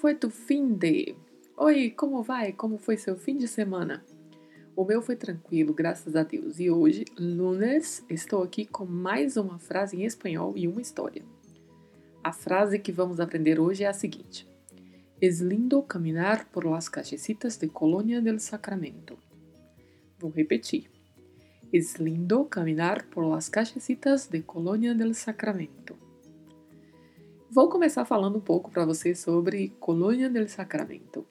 Foi tu fim de? Oi, como vai? Como foi seu fim de semana? O meu foi tranquilo, graças a Deus. E hoje, lunes, estou aqui com mais uma frase em espanhol e uma história. A frase que vamos aprender hoje é a seguinte: Es lindo caminar por las callecitas de Colônia del Sacramento. Vou repetir. Es lindo caminar por las callecitas de Colônia del Sacramento. Vou começar falando um pouco para você sobre Colônia del Sacramento,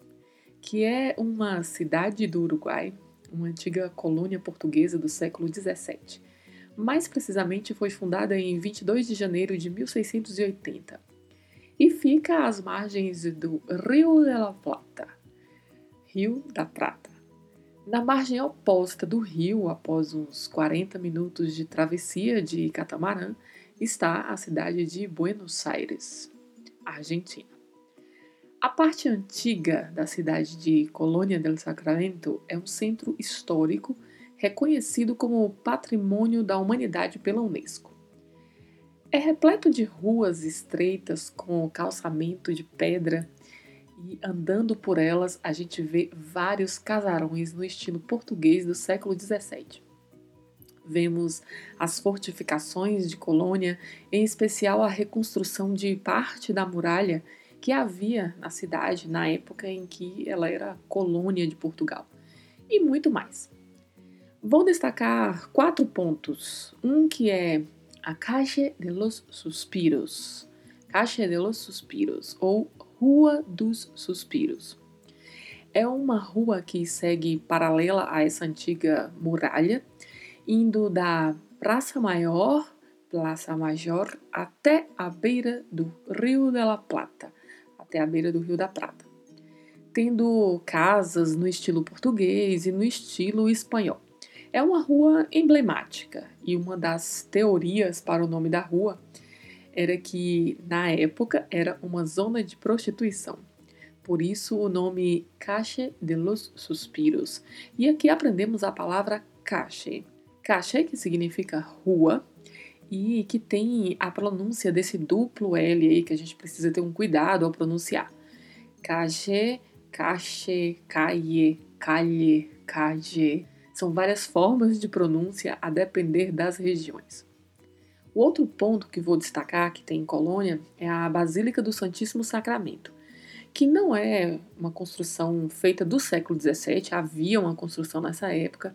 que é uma cidade do Uruguai, uma antiga colônia portuguesa do século 17. Mais precisamente, foi fundada em 22 de janeiro de 1680 e fica às margens do Rio de la Plata, Rio da Prata. Na margem oposta do rio, após uns 40 minutos de travessia de catamarã, está a cidade de Buenos Aires, Argentina. A parte antiga da cidade de Colônia del Sacramento é um centro histórico reconhecido como Patrimônio da Humanidade pela Unesco. É repleto de ruas estreitas com calçamento de pedra e andando por elas a gente vê vários casarões no estilo português do século XVII vemos as fortificações de Colônia, em especial a reconstrução de parte da muralha que havia na cidade na época em que ela era colônia de Portugal, e muito mais. Vou destacar quatro pontos. Um que é a Caixa de los Suspiros, Caixa de los Suspiros, ou Rua dos Suspiros. É uma rua que segue paralela a essa antiga muralha indo da Praça Maior, Praça Major, até a beira do Rio de la Plata, até a beira do Rio da Prata, tendo casas no estilo português e no estilo espanhol. É uma rua emblemática e uma das teorias para o nome da rua era que, na época, era uma zona de prostituição. Por isso o nome Caixa de los Suspiros. E aqui aprendemos a palavra Cachê, que significa rua, e que tem a pronúncia desse duplo L aí que a gente precisa ter um cuidado ao pronunciar. Cachê, cachê, caie, calhe, caje. São várias formas de pronúncia a depender das regiões. O outro ponto que vou destacar que tem em Colônia é a Basílica do Santíssimo Sacramento, que não é uma construção feita do século XVII, havia uma construção nessa época,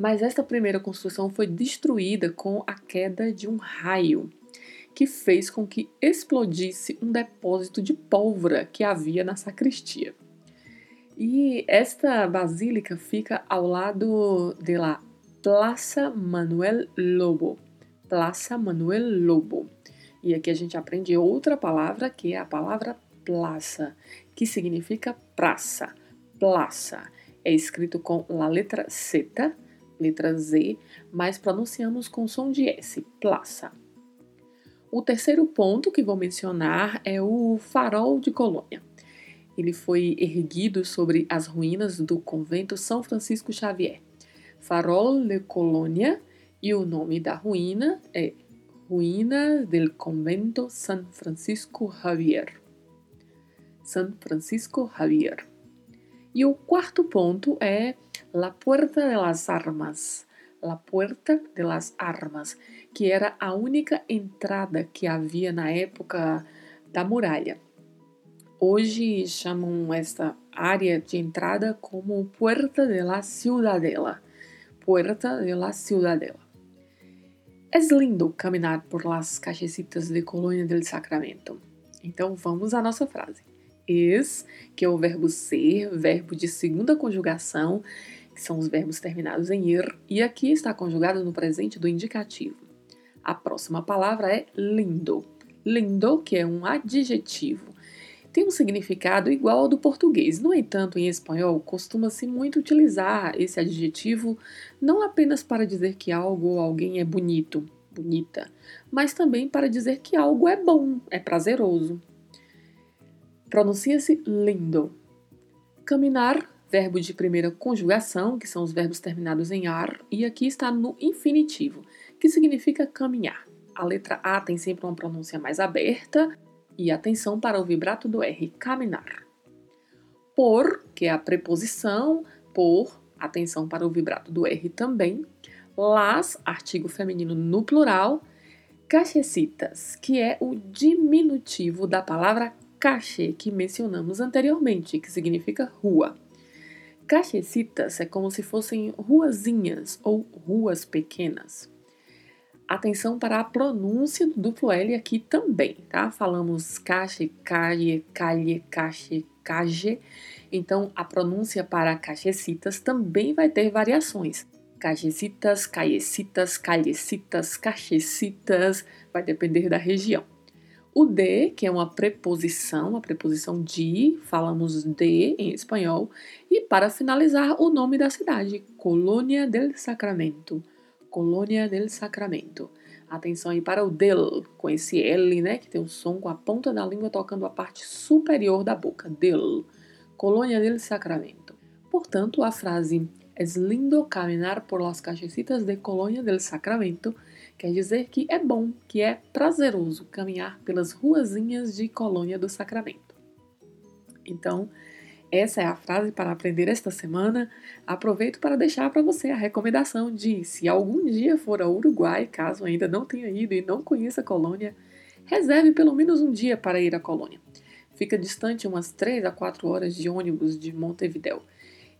mas esta primeira construção foi destruída com a queda de um raio, que fez com que explodisse um depósito de pólvora que havia na sacristia. E esta basílica fica ao lado da Plaza Manuel Lobo. Plaza Manuel Lobo. E aqui a gente aprende outra palavra que é a palavra plaza, que significa praça. Plaza é escrito com a letra Z letra Z, mas pronunciamos com som de S, plaça. O terceiro ponto que vou mencionar é o Farol de Colônia. Ele foi erguido sobre as ruínas do convento São Francisco Xavier. Farol de Colônia e o nome da ruína é Ruína del Convento San Francisco Javier. San Francisco Javier. E o quarto ponto é La Puerta de las Armas. La Puerta de las Armas, que era a única entrada que havia na época da muralha. Hoje chamam esta área de entrada como Puerta de la Ciudadela. Puerta de la Ciudadela. Es lindo caminhar por las callecitas de Colônia del Sacramento. Então vamos à nossa frase. Es, que é o verbo ser, verbo de segunda conjugação, que são os verbos terminados em ir, e aqui está conjugado no presente do indicativo. A próxima palavra é lindo. Lindo, que é um adjetivo, tem um significado igual ao do português. No entanto, em espanhol, costuma-se muito utilizar esse adjetivo não apenas para dizer que algo ou alguém é bonito, bonita, mas também para dizer que algo é bom, é prazeroso. Pronuncia-se lindo. Caminhar, verbo de primeira conjugação, que são os verbos terminados em ar, e aqui está no infinitivo, que significa caminhar. A letra A tem sempre uma pronúncia mais aberta e atenção para o vibrato do R, caminhar. Por, que é a preposição, por, atenção para o vibrato do R também. Las, artigo feminino no plural. Cachecitas, que é o diminutivo da palavra cachê que mencionamos anteriormente, que significa rua. Cachecitas é como se fossem ruazinhas ou ruas pequenas. Atenção para a pronúncia do duplo L aqui também, tá? Falamos cache, calle, calhe, cache, cage. Então, a pronúncia para cachecitas também vai ter variações. Cachecitas, caiecitas, calhecitas, cachecitas, vai depender da região. O de, que é uma preposição, a preposição de, falamos de em espanhol. E para finalizar, o nome da cidade, Colônia del Sacramento. Colônia del Sacramento. Atenção aí para o del, com esse L, né, que tem o som com a ponta da língua tocando a parte superior da boca. Del. Colônia del Sacramento. Portanto, a frase Es lindo caminar por las callecitas de Colônia del Sacramento Quer dizer que é bom, que é prazeroso caminhar pelas ruazinhas de Colônia do Sacramento. Então, essa é a frase para aprender esta semana. Aproveito para deixar para você a recomendação de, se algum dia for ao Uruguai, caso ainda não tenha ido e não conheça a Colônia, reserve pelo menos um dia para ir à Colônia. Fica distante umas 3 a 4 horas de ônibus de Montevideo.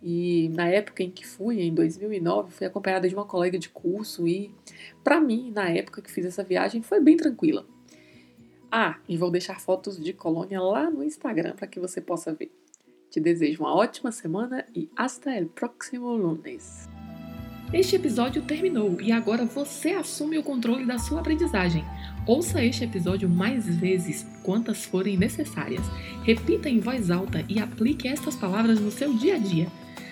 E na época em que fui, em 2009, fui acompanhada de uma colega de curso e, para mim, na época que fiz essa viagem, foi bem tranquila. Ah, e vou deixar fotos de colônia lá no Instagram para que você possa ver. Te desejo uma ótima semana e hasta el próximo lunes. Este episódio terminou e agora você assume o controle da sua aprendizagem. Ouça este episódio mais vezes, quantas forem necessárias. Repita em voz alta e aplique estas palavras no seu dia a dia.